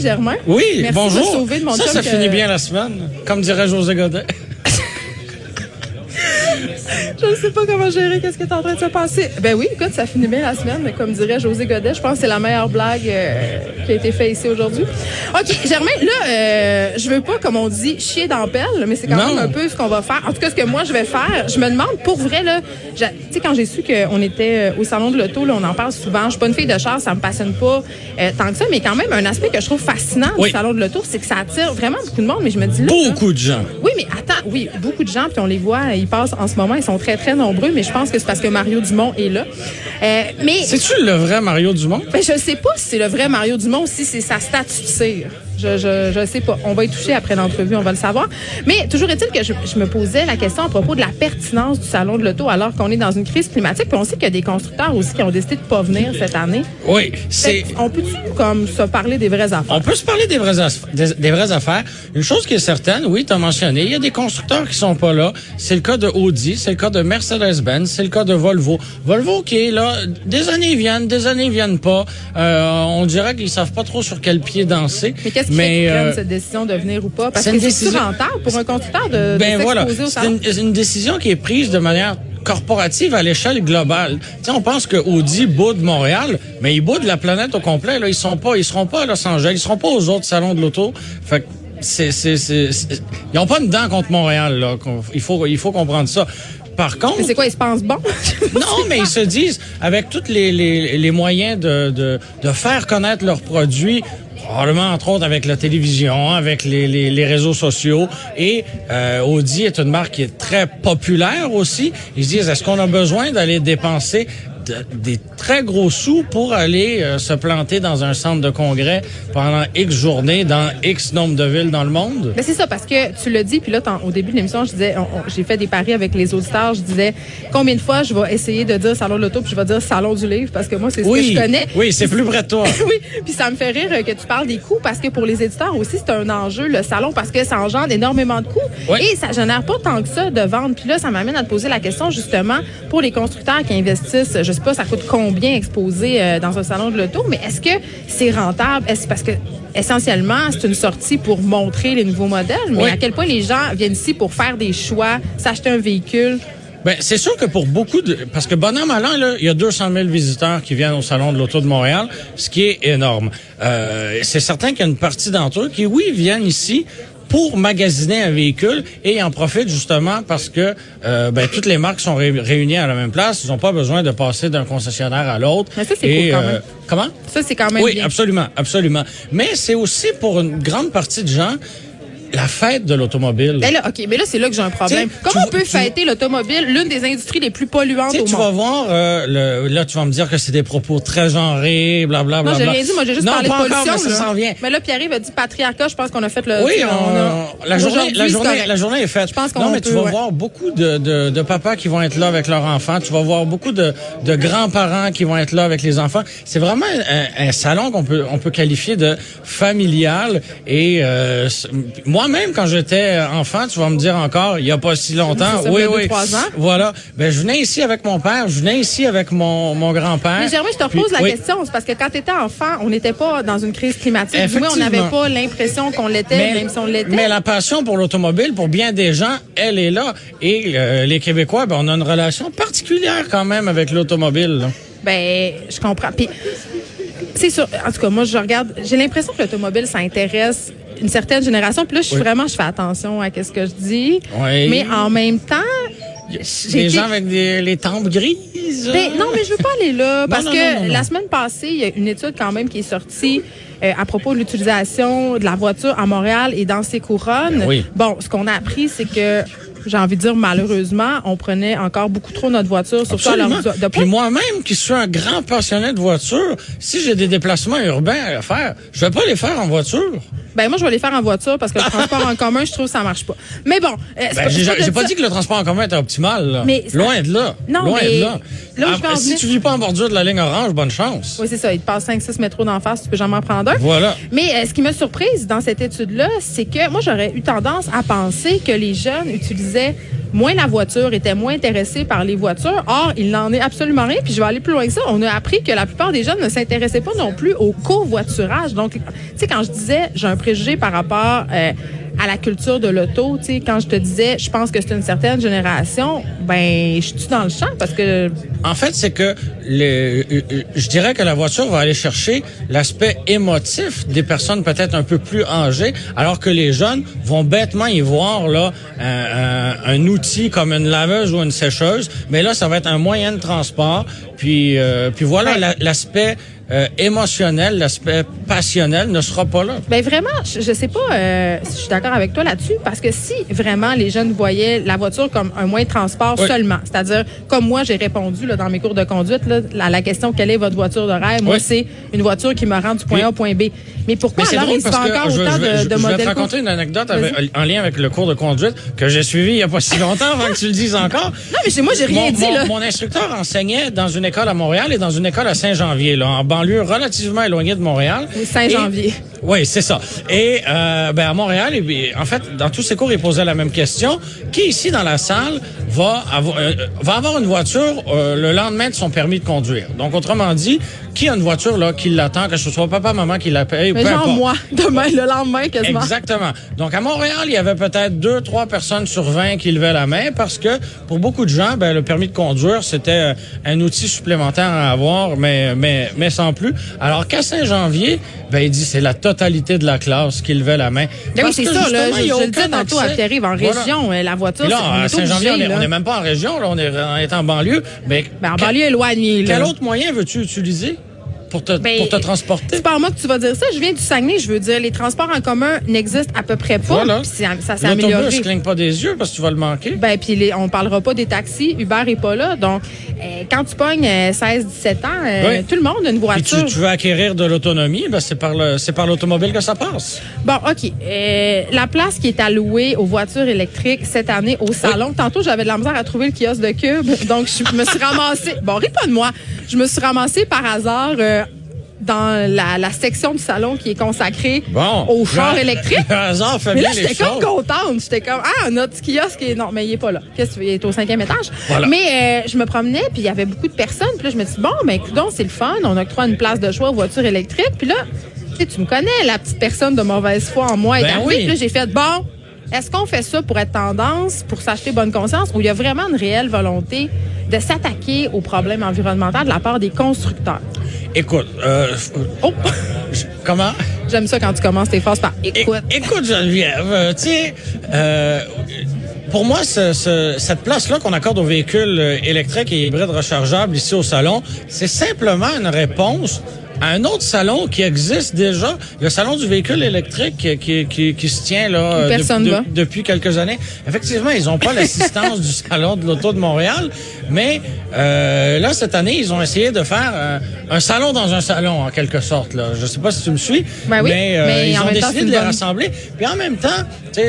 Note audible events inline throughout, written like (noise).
Germain. Oui, Merci bonjour. de sauver de mon ça, ça que- finit bien la semaine, comme dirait José Godet. Je ne sais pas comment gérer qu'est-ce qui est en train de se passer. Ben oui, écoute, ça finit bien la semaine, mais comme dirait José Godet, je pense que c'est la meilleure blague euh, qui a été faite ici aujourd'hui. OK, Germain, là, euh, je veux pas, comme on dit, chier dans pelle, mais c'est quand Non. même un peu ce qu'on va faire. En tout cas, ce que moi, je vais faire, je me demande, pour vrai, là, tu sais, quand j'ai su qu'on était euh, au salon de l'auto, là, on en parle souvent. Je suis pas une fille de char, ça me passionne pas euh, tant que ça, mais quand même, un aspect que je trouve fascinant Oui. du salon de l'auto, c'est que ça attire vraiment beaucoup de monde, mais je me dis là... là, Beaucoup de gens. oui, mais attends, oui, beaucoup de gens, puis on les voit, ils passent en ce moment, ils sont très, très nombreux, mais je pense que c'est parce que Mario Dumont est là. Euh, mais C'est-tu le vrai Mario Dumont? ben, je sais pas si c'est le vrai Mario Dumont ou si c'est sa statue de cire. Je, je, je sais pas. On va y toucher après l'entrevue, on va le savoir. Mais toujours est-il que je, je me posais la question à propos de la pertinence du salon de l'auto alors qu'on est dans une crise climatique. Puis on sait qu'il y a des constructeurs aussi qui ont décidé de pas venir cette année. Oui, c'est... On peut-tu comme se parler des vraies affaires? On peut se parler des vraies, aff- des, des vraies affaires. Une chose qui est certaine, oui, tu as mentionné, il y a des constructeurs qui sont pas là. C'est le cas de Audi, c'est le cas de Mercedes-Benz, c'est le cas de Volvo. Volvo qui est là, des années viennent, des années viennent pas. Euh, on dirait qu'ils savent pas trop sur quel pied danser. Mais qu'ils euh, prennent cette décision de venir ou pas? Parce c'est que une c'est rentable pour un de, de Ben voilà, s'exposer au c'est une, décision qui est prise de manière corporative à l'échelle globale. Tu sais, on pense que Audi boude Montréal, mais ils boudent la planète au complet. Là, ils sont pas, ils seront pas à Los Angeles, ils seront pas aux autres salons de l'auto. Fait que c'est, c'est, c'est, ils ont pas une dent contre Montréal. Là. Il faut, il faut comprendre ça. Par contre, Mais c'est quoi, ils se pensent bon? (laughs) non, mais ils se disent, avec tous les, les, les moyens de, de, de faire connaître leurs produits, probablement entre autres avec la télévision, avec les, réseaux sociaux, et euh, Audi est une marque qui est très populaire aussi, ils se disent, est-ce qu'on a besoin d'aller dépenser des très gros sous pour aller euh, se planter dans un centre de congrès pendant X journées dans X nombre de villes dans le monde? Mais c'est ça, parce que tu l'as dit, puis là, au début de l'émission, je disais, j'ai fait des paris avec les auditeurs, je disais, combien de fois je vais essayer de dire salon de l'auto, puis je vais dire salon du livre, parce que moi, c'est ce Oui, que je connais. oui, c'est plus près de toi. (laughs) oui, puis ça me fait rire euh, que tu parles des coûts parce que pour les éditeurs aussi c'est un enjeu le salon parce que ça engendre énormément de coûts Oui. et ça génère pas tant que ça de vendre. Puis là ça m'amène à te poser la question justement pour les constructeurs qui investissent, je sais pas ça coûte combien exposer euh, dans un salon de l'auto, mais est-ce que c'est rentable? Est-ce parce que essentiellement c'est une sortie pour montrer les nouveaux modèles, mais Oui. à quel point les gens viennent ici pour faire des choix, s'acheter un véhicule? Ben, c'est sûr que pour beaucoup de... Parce que bonhomme allant, là, il y a 200 000 visiteurs qui viennent au Salon de l'Auto de Montréal, ce qui est énorme. Euh, c'est certain qu'il y a une partie d'entre eux qui, oui, viennent ici pour magasiner un véhicule et ils en profitent justement parce que euh, ben, toutes les marques sont ré- réunies à la même place. Ils n'ont pas besoin de passer d'un concessionnaire à l'autre. Mais ça, c'est cool quand même. Comment? Ça c'est quand même Oui, bien. absolument, absolument. Mais c'est aussi pour une grande partie de gens la fête de l'automobile. Ben là, OK, mais là, c'est là que j'ai un problème. T'sais, Comment tu on peut tu- fêter l'automobile, l'une des industries les plus polluantes Tu au tu monde? vas voir, euh, le, là, tu vas me dire que c'est des propos très genrés, blablabla. Non, j'ai rien dit. Moi, j'ai juste non, parlé de pas pollution. Encore, mais ça vient. Mais là, Pierre-Yves a dit patriarcat. Je pense qu'on a fait le. Oui, tu sais, on- a- la, journée, la, journée, la journée est faite. Je pense qu'on non, mais tu peut, vas ouais. voir beaucoup de, de, de papas qui vont être là avec leurs enfants. Tu vas voir beaucoup de, de grands-parents qui vont être là avec les enfants. C'est vraiment un, un salon qu'on peut, on peut qualifier de familial. Et euh, moi-même, quand j'étais enfant, tu vas me dire encore, il y a pas si longtemps. Ça oui, deux, oui. trois ans. Voilà. Ben, je venais ici avec mon père. Je venais ici avec mon, mon grand-père. Mais Germain, je te repose la oui. question. C'est parce que quand tu étais enfant, on n'était pas dans une crise climatique. Moins, on n'avait pas l'impression qu'on l'était, même si on l'était. mais la passion pour l'automobile, pour bien des gens, elle est là. Et euh, les Québécois, ben, on a une relation particulière quand même avec l'automobile. Ben, je comprends. Puis, c'est sûr. En tout cas, moi, je regarde. J'ai l'impression que l'automobile, ça intéresse une certaine génération. Puis là, je suis Oui. vraiment, je fais attention à ce que je dis. Oui. Mais en même temps, Des gens avec des, les tempes grises. Ben, non, mais je veux pas aller là parce non, que non, non, non. la semaine passée, il y a une étude quand même qui est sortie euh, à propos de l'utilisation de la voiture à Montréal et dans ses couronnes. Ben oui. Bon, ce qu'on a appris, c'est que j'ai envie de dire malheureusement, on prenait encore beaucoup trop notre voiture, surtout à Absolument. de- de Puis moi-même, qui suis un grand passionné de voiture, si j'ai des déplacements urbains à faire, je vais pas les faire en voiture. Ben moi, je vais les faire en voiture parce que le transport en commun, je trouve que ça marche pas. Mais bon, euh, Ben, pas- j'ai pas ça. dit que le transport en commun était optimal. Là. Mais Loin de là. Non, Loin mais de là. où en si venir- tu vis pas en bordure de la ligne orange, bonne chance. Oui, c'est ça. Il te passe 5-6 métros d'en face, tu peux jamais en prendre un. Voilà. Mais euh, ce qui m'a surprise dans cette étude-là, c'est que moi, j'aurais eu tendance à penser que les jeunes utilisaient moins la voiture, étaient moins intéressés par les voitures. Or, il n'en est absolument rien. Puis je vais aller plus loin que ça. On a appris que la plupart des jeunes ne s'intéressaient pas non plus au covoiturage. Donc, tu sais, quand je disais j'ai un préjugé par rapport euh, à la culture de l'auto, tu sais, quand je te disais je pense que c'est une certaine génération, ben, je suis dans le champ? Parce que En fait, c'est que le, euh, je dirais que la voiture va aller chercher l'aspect émotif des personnes peut-être un peu plus âgées, alors que les jeunes vont bêtement y voir là un outil comme une laveuse ou une sécheuse, mais là ça va être un moyen de transport. Puis euh, puis voilà Ouais. la- l'aspect euh, émotionnel, l'aspect passionnel ne sera pas là. Ben vraiment, je, je sais pas euh, si je suis d'accord avec toi là-dessus, parce que si vraiment les jeunes voyaient la voiture comme un moyen de transport Oui. seulement, c'est-à-dire comme moi j'ai répondu là, dans mes cours de conduite là, à la question quelle est votre voiture de rêve, moi Oui. c'est une voiture qui me rend du point Oui. A au point B. Mais pourquoi Mais alors drôle il se fait encore je, autant je de, de je vais te raconter une anecdote avec- en lien avec le cours de conduite que j'ai suivi il y a pas si longtemps avant que tu le dises encore. Non mais chez moi j'ai rien mon, dit mon- là. mon instructeur enseignait dans une école à Montréal et dans une école à Saint-Janvier, là, en banlieue relativement éloignée de Montréal. Oui, Saint-Janvier. Oui, c'est ça. Et euh, ben à Montréal, en fait, dans tous ses cours, il posait la même question. Qui ici dans la salle va avoir, euh, va avoir une voiture euh, le lendemain de son permis de conduire? Donc, autrement dit, qui a une voiture là qui l'attend, que ce soit papa, maman qui la paye, Mais peu genre importe. moi, (laughs) demain, le lendemain quasiment. Exactement. Donc, à Montréal, il y avait peut-être deux, trois personnes sur 20 qui levaient la main parce que pour beaucoup de gens, ben, le permis de conduire, c'était euh, un outil supplémentaire à avoir, mais, mais, mais sans plus. Alors qu'à Saint-Janvier, ben, il dit c'est la totalité de la classe qui levait la main. Ben oui, Parce c'est que, ça, là. Je, je le disais tantôt à. Pierre-Yves, en région, euh, la voiture, là, c'est on à Saint-Janvier, on n'est même pas en région, là, on est, on est en banlieue. Mais Ben, en banlieue éloignée, quel autre moyen veux-tu utiliser? Pour te, Ben, pour te transporter? C'est pas moi que tu vas dire ça. Je viens du Saguenay. Je veux dire, les transports en commun n'existent à peu près pas. Voilà. C'est- ça s'est amélioré. L'autobus cligne pas des yeux parce que tu vas le manquer. Ben, puis on parlera pas des taxis. Uber est pas là. Donc, euh, quand tu pognes 16-17 ans, euh, Oui. tout le monde a une voiture. tu, tu veux acquérir de l'autonomie, ben c'est par le, c'est par l'automobile que ça passe. Bon, OK. Euh, la place qui est allouée aux voitures électriques cette année au salon. Tantôt, j'avais de la misère à trouver le kiosque de Cube. (laughs) Donc, je me suis ramassée. Bon, ris pas de moi. Je me suis ramassée par hasard. Dans la, la section du salon qui est consacrée Bon. aux chars Le- électriques. Le hasard fait Mais là, j'étais comme contente. J'étais comme, ah, notre kiosque est. Non, mais il est pas là. Qu'est-ce que tu veux? Il est au cinquième étage. Voilà. Mais euh, je me promenais, puis il y avait beaucoup de personnes. Puis là, je me dis, bon, ben, écoute, c'est le fun. On octroie une place de choix aux voitures électriques. Puis là, tu sais, tu me connais, la petite personne de mauvaise foi en moi est Ben arrivée. oui. Puis là, j'ai fait, bon, est-ce qu'on fait ça pour être tendance, pour s'acheter bonne conscience, ou il y a vraiment une réelle volonté de s'attaquer aux problèmes environnementaux de la part des constructeurs? Écoute, euh, Oh! comment? J'aime ça quand tu commences tes phrases par É- écoute. Écoute, Geneviève, euh, tu sais, euh, pour moi, ce- ce- cette place-là qu'on accorde aux véhicules euh, électriques et hybrides rechargeables ici au salon, c'est simplement une réponse un autre salon qui existe déjà, le salon du véhicule électrique qui, qui, qui, qui se tient là euh, Personne de- va. depuis quelques années. Effectivement, ils n'ont pas (laughs) l'assistance du salon de l'auto de Montréal, mais euh, là cette année, ils ont essayé de faire euh, un salon dans un salon en quelque sorte. Là, je sais pas si tu me suis, Ben oui, mais, euh, mais ils ont temps, décidé de les bonne- rassembler. Puis en même temps,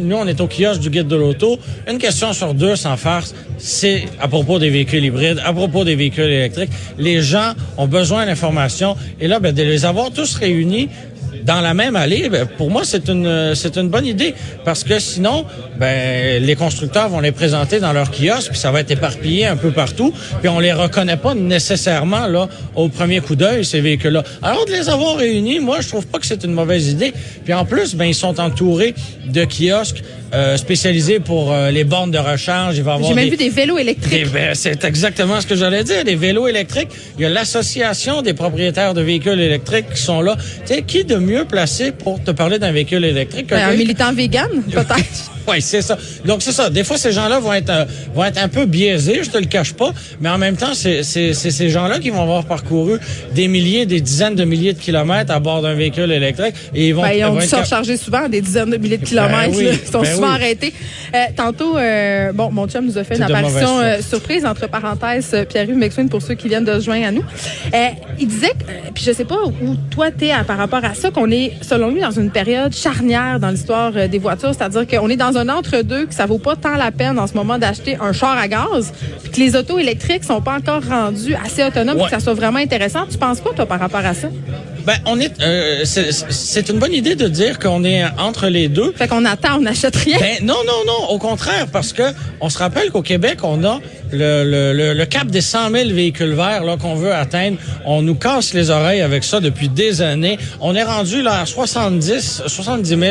nous on est au kiosque du guide de l'auto. Une question sur deux, sans farce, c'est à propos des véhicules hybrides, à propos des véhicules électriques. Les gens ont besoin d'informations et là, ben, de les avoir tous réunis dans la même allée, ben, pour moi, c'est une c'est une bonne idée parce que sinon, ben les constructeurs vont les présenter dans leur kiosque puis ça va être éparpillé un peu partout puis on les reconnaît pas nécessairement là au premier coup d'œil ces véhicules-là. Alors de les avoir réunis, moi je trouve pas que c'est une mauvaise idée. Puis en plus, ben ils sont entourés de kiosques euh, spécialisés pour euh, les bornes de recharge. Il va avoir J'ai même des- vu des vélos électriques. des- ben, c'est exactement ce que j'allais dire. Les vélos électriques. Il y a l'association des propriétaires de véhicules électriques qui sont là. Tu sais, qui de mieux placé pour te parler d'un véhicule électrique que Ben, un militant vegan, (laughs) peut-être. Oui, c'est ça. Donc, c'est ça. Des fois, ces gens-là vont être, euh, vont être un peu biaisés, je te le cache pas, mais en même temps, c'est c'est- c'est ces gens-là qui vont avoir parcouru des milliers, des dizaines de milliers de kilomètres à bord d'un véhicule électrique et ils vont, Ben, ils ont dû se recharger souvent, des dizaines de milliers de kilomètres. oui, là. Ils sont ben souvent oui. arrêtés. Euh, tantôt, euh, bon, mon chum nous a fait une apparition euh, surprise, entre parenthèses, euh, Pierre-Yves Maxwin, pour ceux qui viennent de se joindre à nous. Euh, il disait, que, puis je sais pas où toi t'es par rapport à ça, qu'on est, selon lui, dans une période charnière dans l'histoire des voitures, c'est-à-dire qu'on est dans un entre-deux, que ça vaut pas tant la peine en ce moment d'acheter un char à gaz, puis que les autos électriques sont pas encore rendues assez autonomes pour que ça soit vraiment intéressant. Tu penses quoi, toi, par rapport à ça? Ben, on est, euh, c'est une bonne idée de dire qu'on est entre les deux. Fait qu'on attend, on n'achète rien. Ben, non, non, non, au contraire, parce que on se rappelle qu'au Québec, on a le, le, le, le cap des 100 000 véhicules verts là qu'on veut atteindre. On nous casse les oreilles avec ça depuis des années. On est rendu là à 70, 70 000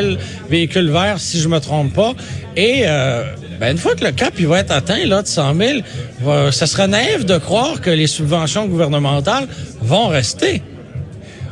véhicules verts, si je me trompe pas. Et euh, ben, une fois que le cap il va être atteint là de 100 000, va- ça serait naïf de croire que les subventions gouvernementales vont rester.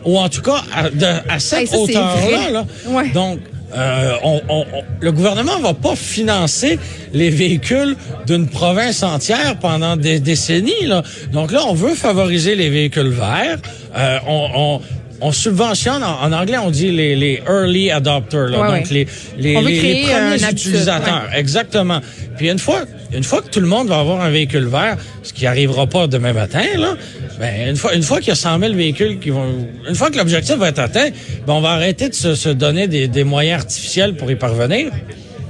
Ou en tout cas, à, de- à cette Hey, hauteur-là. Là. Ouais. Donc, euh, on, on- on- le gouvernement va pas financer les véhicules d'une province entière pendant des décennies. Là. Donc là, on veut favoriser les véhicules verts. Euh, on, on- on subventionne, en, anglais, on dit les, les early adopters, là. Ouais, donc ouais. les, les, les- premiers utilisateurs. Exactement. Puis une fois, une fois que tout le monde va avoir un véhicule vert, ce qui arrivera pas demain matin, là, ben une fois, une fois qu'il y a 100 000 véhicules qui vont, une fois que l'objectif va être atteint, ben on va arrêter de se, se donner des, des moyens artificiels pour y parvenir.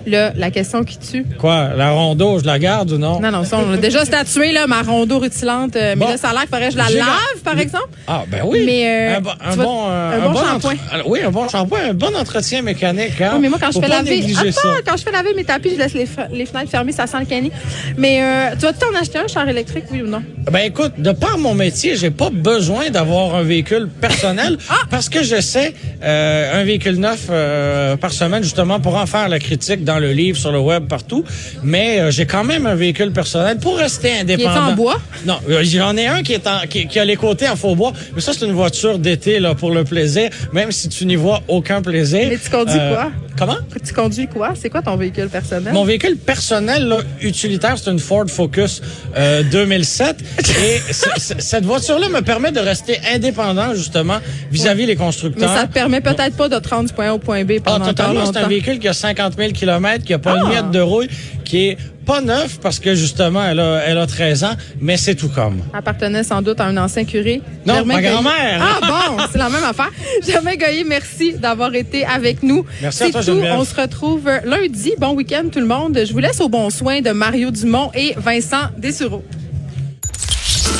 Là, la question qui tue. Quoi, la rondeau, je la garde ou non? Non, non, ça, on l'a déjà statué, là, ma rondeau rutilante. euh, Bon. Mais là, ça a l'air qu'il faudrait que je la lave, par exemple. Ah, ben oui. Mais, euh, un, bon, un tu vas- bon, euh, un bon shampoing. Oui, un bon shampoing, un bon entretien mécanique. Hein? Oui, mais moi, quand je fais laver. ça. quand je fais laver mes tapis, je laisse les, les fenêtres fermées, ça sent le cani. Mais euh, tu vas t'en acheter un char électrique, oui ou non? Ben écoute, de par mon métier, j'ai pas besoin d'avoir un véhicule personnel (laughs) Ah! parce que j'essaie euh, un véhicule neuf euh, par semaine justement pour en faire la critique dans le livre, sur le web, partout. Mais euh, j'ai quand même un véhicule personnel pour rester indépendant. en bois? Non, euh, j'en ai un qui est en, qui, qui a les côtés en faux bois, mais ça c'est une voiture d'été là pour le plaisir, même si tu n'y vois aucun plaisir. Euh, Mais tu conduis quoi? Comment? Tu conduis quoi? C'est quoi ton véhicule personnel? Mon véhicule personnel, là, utilitaire, c'est une Ford Focus euh, 2007. (laughs) Et c- c- cette voiture-là me permet de rester indépendant, justement, vis-à-vis les Mais constructeurs. ça te permet peut-être pas de te rendre du point A au point B Ah, pendant encore totalement. C'est un véhicule qui a 50 000 km, qui a pas Ah. une miette de rouille, qui est pas neuf parce que, justement, elle a, elle a 13 ans, mais c'est tout comme. appartenait sans doute à un ancien curé. Non, Germain ma grand-mère. Ah bon, c'est la même affaire. Germain Goyer, merci d'avoir été avec nous. Merci à toi, tout. Geneviève. On se retrouve lundi. Bon week-end tout le monde. Je vous laisse au bon soin de Mario Dumont et Vincent Dessureau.